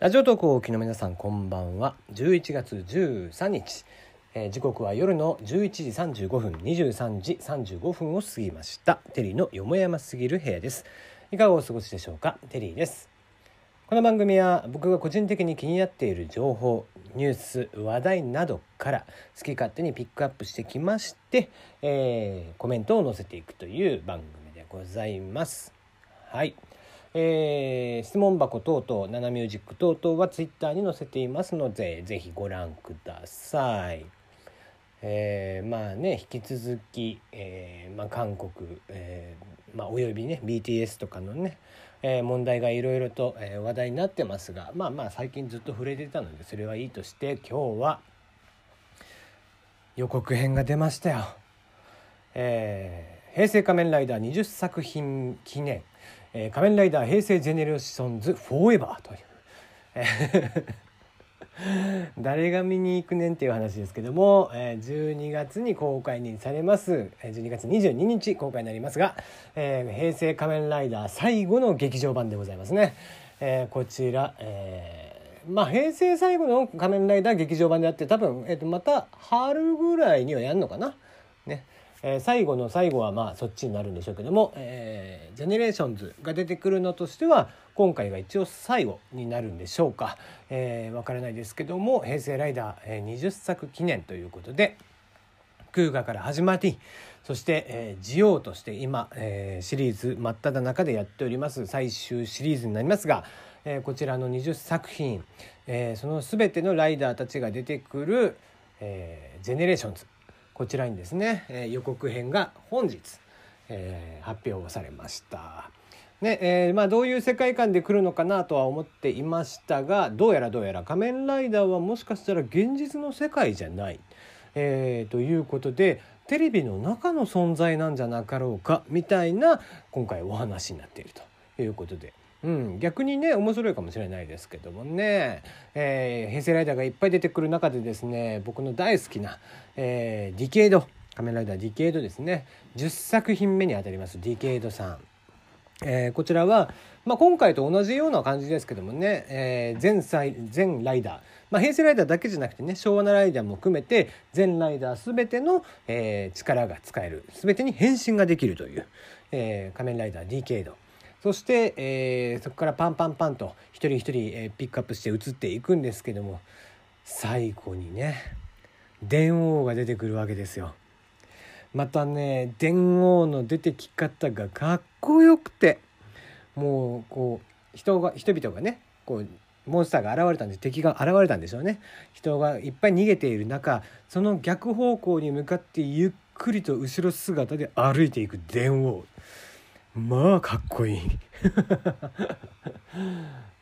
ラジオ投稿をお聞きの皆さんこんばんは。11月13日、えー時刻は夜の11時35分23時35分を過ぎました。テリーのよもやますぎる部屋です。いかがお過ごしでしょうか？テリーです。この番組は僕が個人的に気になっている情報ニュース話題などから好き勝手にピックアップしてきまして、えーコメントを載せていくという番組でございます。はい。えー質問箱等々ナナミュージック等々はツイッターに載せていますのでぜひご覧ください。えーまあね引き続き、えーまあ、韓国、えまあ、およびね BTS とかのね、え問題がいろいろと、え話題になってますがまあまあ最近ずっと触れてたのでそれはいいとして今日は予告編が出ましたよ。えー平成仮面ライダー20作品記念、えー仮面ライダー平成ジェネレーションズフォーエバーという、誰が見に行くねんっていう話ですけども、えー12月に公開にされます。え12月22日公開になりますが、えー平成仮面ライダー最後の劇場版でございますね、えーこちら、えーまあ平成最後の仮面ライダー劇場版であって多分、えーとまた春ぐらいにはやるのかな。ね。え最後の最後はまあそっちになるんでしょうけども、えージェネレーションズが出てくるのとしては今回が一応最後になるんでしょうか、えー、分からないですけども「平成ライダー」え20作記念ということでクウガから始まりそして、えー、ジオウとして今、えーシリーズ真っ只中でやっております最終シリーズになりますが、えーこちらの20作品、えーその全てのライダーたちが出てくる、えージェネレーションズ。こちらにですね、えー予告編が本日、えー発表されました。ねえーまあ、どういう世界観で来るのかなとは思っていましたがどうやらどうやら仮面ライダーはもしかしたら現実の世界じゃない、えーということでテレビの中の存在なんじゃなかろうかみたいな今回お話になっているということで。うん、逆にね面白いかもしれないですけどもね、えー平成ライダーがいっぱい出てくる中でですね僕の大好きな、えーディケイド仮面ライダーディケイドですね。10作品目にあたりますディケイドさん。えーこちらは、まあ、今回と同じような感じですけどもね、えー全サイ全ライダー、まあ、平成ライダーだけじゃなくてね昭和のライダーも含めて全ライダー全ての、えー力が使える。全てに変身ができるという、え仮面ライダー ディケイド。そして、えーそこからパンパンパンと一人一人、えーピックアップして移っていくんですけども最後にね電王が出てくるわけですよ。またね電王の出てき方がかっこよくてもうこう人が人々がねこうモンスターが現れたんで敵が現れたんでしょうね。人がいっぱい逃げている中その逆方向に向かってゆっくりと後ろ姿で歩いていく電王。まあかっこいい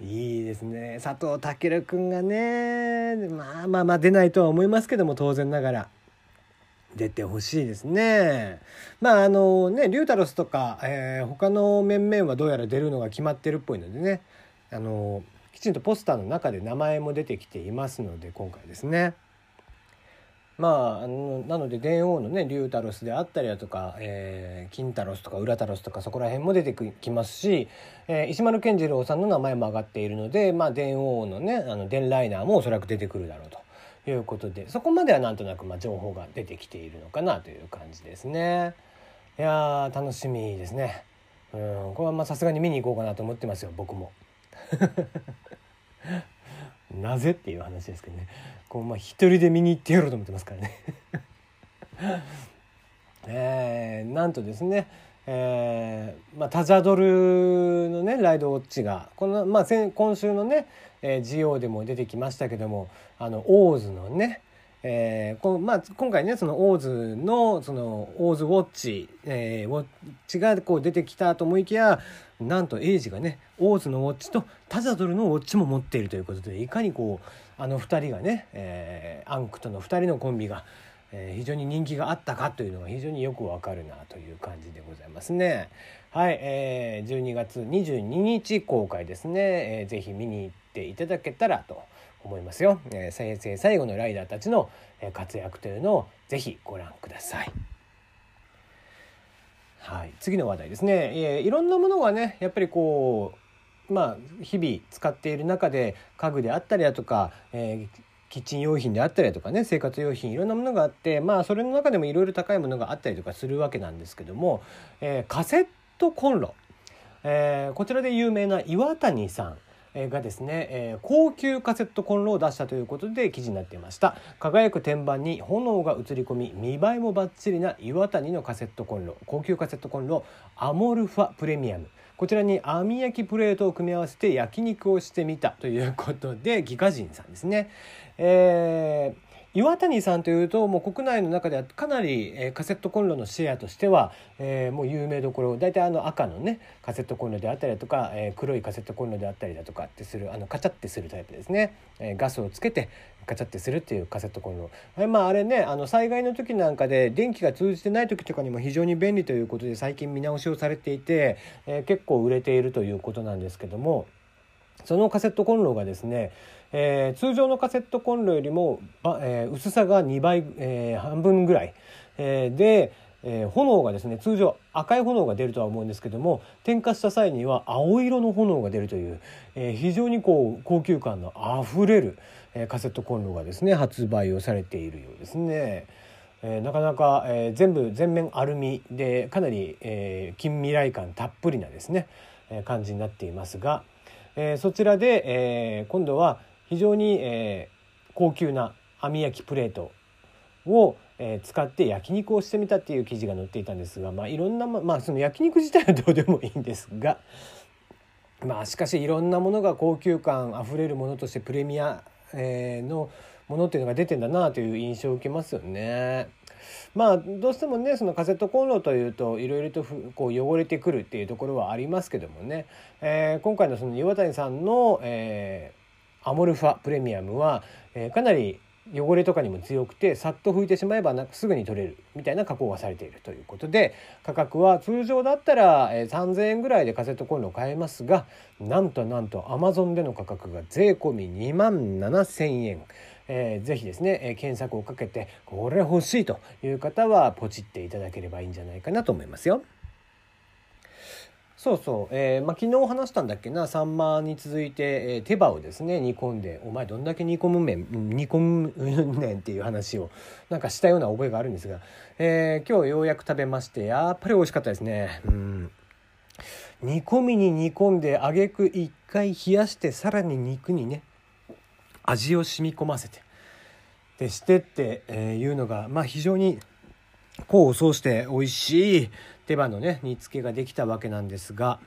いいですね佐藤健君がねまあまあまあ出ないとは思いますけども当然ながら出てほしいですね。まああのねリュータロスとか、えー他の面々はどうやら出るのが決まってるっぽいのでねあのきちんとポスターの中で名前も出てきていますので今回ですね。まあ、あのなので電王のねリュータロスであったりだとか、えー、金タロスとかウラタロスとかそこら辺も出てきますし、えー石丸健次郎さんの名前も挙がっているので、まあ、電王のねあの電ライナーもおそらく出てくるだろうということでそこまではなんとなくまあ情報が出てきているのかなという感じですね。いやー楽しみですね。うんこれはまさすがに見に行こうかなと思ってますよ僕も。なぜっていう話ですけどねこうまあ一人で見に行ってやろうと思ってますからね。えーなんとですね、えーまあ、タジャドルのねライドウォッチがこの、まあ、先今週のね、えー、ジオウでも出てきましたけどもあのオーズのねえーこまあ、今回ねそのオーズのそのオーズウォッチ、えーウォッチがこう出てきたと思いきやなんと映司がねオーズのウォッチとタジャドルのウォッチも持っているということでいかにこうあの2人がね、えーアンクとの2人のコンビが、えー非常に人気があったかというのが非常によくわかるなという感じでございますね。はい、えー12月22日公開ですね、えーぜひ見に行っていただけたらと思いますよ。えー、平成最後のライダーたちのえー活躍というのをぜひご覧ください。はい、次の話題ですね、えーいろんなものがねやっぱりこうまあ日々使っている中で家具であったりだとか、えーキッチン用品であったりとかね生活用品いろんなものがあってまあそれの中でもいろいろ高いものがあったりとかするわけなんですけども、えー、カセットコンロ、えー、こちらで有名な岩谷さんがですね、え、高級カセットコンロを出したということで記事になっていました。輝く天板に炎が映り込み見栄えもバッチリな岩谷のカセットコンロ。高級カセットコンロアモルファプレミアム。こちらに網焼きプレートを組み合わせて焼肉をしてみたということでギガ人さんですね、えー岩谷さんというともう国内の中ではかなり、え、カセットコンロのシェアとしては、え、もう有名どころ大体あの赤のねカセットコンロであったりだとか、え、黒いカセットコンロであったりだとかってするあのカチャってするタイプですね、え、ガスをつけてカチャってするっていうカセットコンロ。あれ,、まあ、あれねあの災害の時なんかで電気が通じてない時とかにも非常に便利ということで最近見直しをされていて、え、結構売れているということなんですけどもそのカセットコンロがですねえー、通常のカセットコンロよりも、えー、薄さが2倍、えー、半分ぐらい、え、で、え、炎がですね通常赤い炎が出るとは思うんですけども点火した際には青色の炎が出るという、え、非常にこう高級感のあふれる、え、カセットコンロがですね発売をされているようですね。え、なかなか、え、全部全面アルミでかなり、え、近未来感たっぷりなですね、え、感じになっていますが、えー、そちらで、えー、今度は非常に、えー、高級な網焼きプレートを、えー、使って焼肉をしてみたっていう記事が載っていたんですが、まあ、いろんな、まあ、その焼肉自体はどうでもいいんですが、まあ、しかしいろんなものが高級感あふれるものとしてプレミア、えー、のものっていうのが出てんだなという印象を受けますよね。まあどうしてもねそのカセットコンロというといろいろとこう汚れてくるっていうところはありますけどもね、えー、今回のその岩谷さんの、えー、アモルファプレミアムは、えー、かなり汚れとかにも強くてさっと拭いてしまえばなすぐに取れるみたいな加工がされているということで価格は通常だったら、3,000円ぐらいでカセットコンロを買えますがなんとなんとアマゾンでの価格が税込み2万7,000円。え、ぜひですね、え、検索をかけてこれ欲しいという方はポチっていただければいいんじゃないかなと思いますよ。そうそう、えーまあ、昨日話したんだっけな。サンマに続いて、えー、手羽をですね。煮込んで。お前どんだけ煮込むめん煮込むねんっていう話をなんかしたような覚えがあるんですが、えー、今日ようやく食べましてやっぱり美味しかったですね。うん。煮込みに煮込んであげく一回冷やしてさらに肉にね味を染み込ませてでしてっていうのが、まあ、非常に功を奏して美味しい手羽のね煮付けができたわけなんですが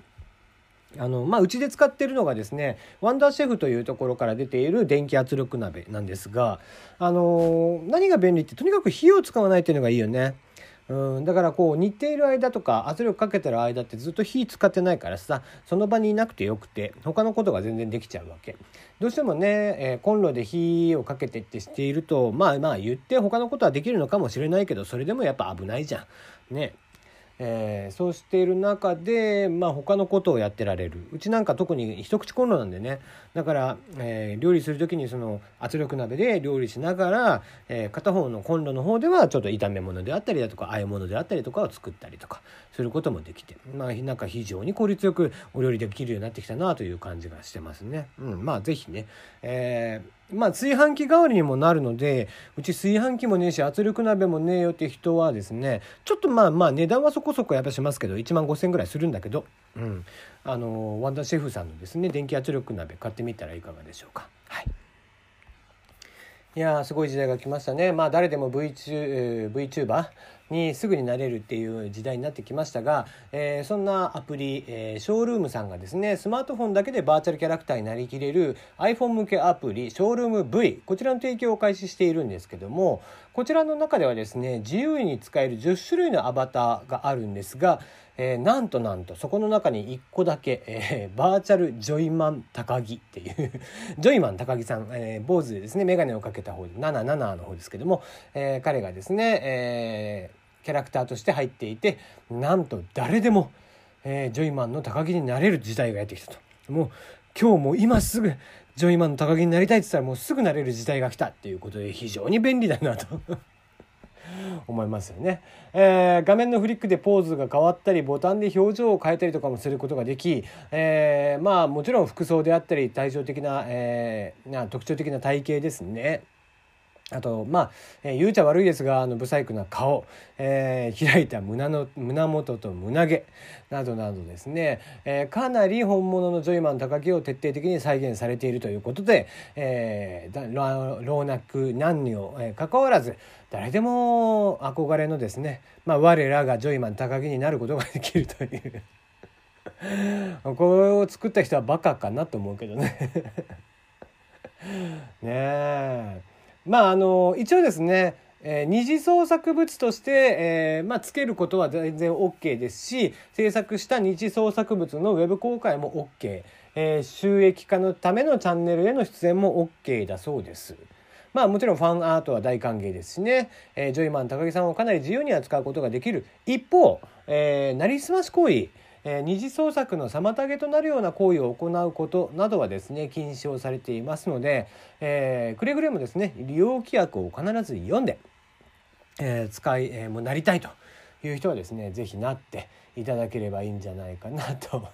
あのまあうちで使ってるのがですねワンダーシェフというところから出ている電気圧力鍋なんですがあの何が便利ってとにかく火を使わないっていうのがいいよね。うん、だからこう煮ている間とか圧力かけてる間ってずっと火使ってないからさその場にいなくてよくて他のことが全然できちゃうわけ。どうしてもね、えー、コンロで火をかけてってしているとまあまあ言って他のことはできるのかもしれないけどそれでもやっぱ危ないじゃん。ね。えー、そうしている中で、まあ、他のことをやってられるうちなんか特に一口コンロなんでねだから、えー、料理する時にその圧力鍋で料理しながら、えー、片方のコンロの方ではちょっと炒め物であったりだとか和え物であったりとかを作ったりとかすることもできて、まあ、なんか非常に効率よくお料理できるようになってきたなという感じがしてますね。うん、まあ是非ね、えーまあ炊飯器代わりにもなるのでうち炊飯器もねえし圧力鍋もねえよって人はですねちょっとまあまあ値段はそこそこやっぱしますけど1万5,000円ぐらいするんだけど、うん、あのワンダーシェフさんのですね電気圧力鍋買ってみたらいかがでしょうか。はいいやすごい時代が来ましたね。まあ誰でも VTuber、VTuber にすぐになれるっていう時代になってきましたが、えー、そんなアプリ、えー、ショールームさんがですねスマートフォンだけでバーチャルキャラクターになりきれる iPhone 向けアプリショールーム V こちらの提供を開始しているんですけどもこちらの中ではですね自由に使える10種類のアバターがあるんですがえー、なんとなんとそこの中に1個だけ、えー、バーチャルジョイマン高木っていう ジョイマン高木さん、えー、坊主ですね眼鏡をかけた方で77の方ですけども、えー、彼がですね、えー、キャラクターとして入っていてなんと誰でも、えー、ジョイマンの高木になれる時代がやってきたと。もう今日も今すぐジョイマンの高木になりたいって言ったらもうすぐなれる時代が来たっていうことで非常に便利だなと 思いますよね、えー、画面のフリックでポーズが変わったりボタンで表情を変えたりとかもすることができ、えー、まあもちろん服装であったり対照的な,、えー、な特徴的な体型ですね。あとまあ、えー、言うちゃ悪いですがあの不細工な顔、えー、開いた胸の胸元と胸毛などなどですね、えー、かなり本物のジョイマン高木を徹底的に再現されているということで、えー、老若男女、えー、関わらず誰でも憧れのですね、まあ、我らがジョイマン高木になることができるという。これを作った人はバカかなと思うけどね。ねえ。まああの一応ですねえー、二次創作物として、えーまあ、つけることは全然 OK ですし制作した二次創作物のウェブ公開も OK、えー、収益化のためのチャンネルへの出演も OK だそうです。まあもちろんファンアートは大歓迎ですしね、えー、ジョイマン高木さんをかなり自由に扱うことができる。一方、えー、なりすまし行為えー、二次創作の妨げとなるような行為を行うことなどはですね禁止をされていますので、えー、くれぐれもですね利用規約を必ず読んで、えー、使い、えー、もなりたいという人はですね是非なっていただければいいんじゃないかなと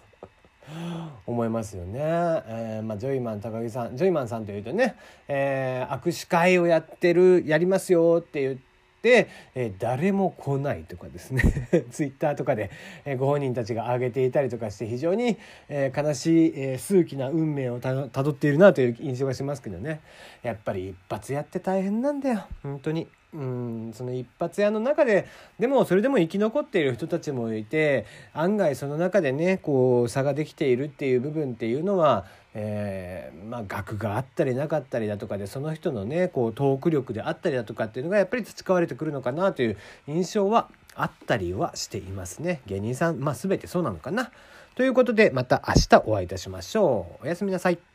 思いますよね。えー、まあ、ジョイマン高木さんジョイマンさんというとね、えー、握手会をやってるやりますよって言って、えー、誰も来ないとかですね。ツイッターとかで、えー、ご本人たちが挙げていたりとかして非常に、えー、悲しい、えー、数奇な運命をたどっているなという印象がしますけどね。やっぱり一発やって大変なんだよ。本当に。うんその一発屋の中ででもそれでも生き残っている人たちもいて案外その中でねこう差ができているっていう部分っていうのは、えー、まあ学があったりなかったりだとかでその人のねこうトーク力であったりだとかっていうのがやっぱり培われてくるのかなという印象はあったりはしていますね芸人さんまあ全てそうなのかな。ということでまた明日お会いいたしましょう。おやすみなさい。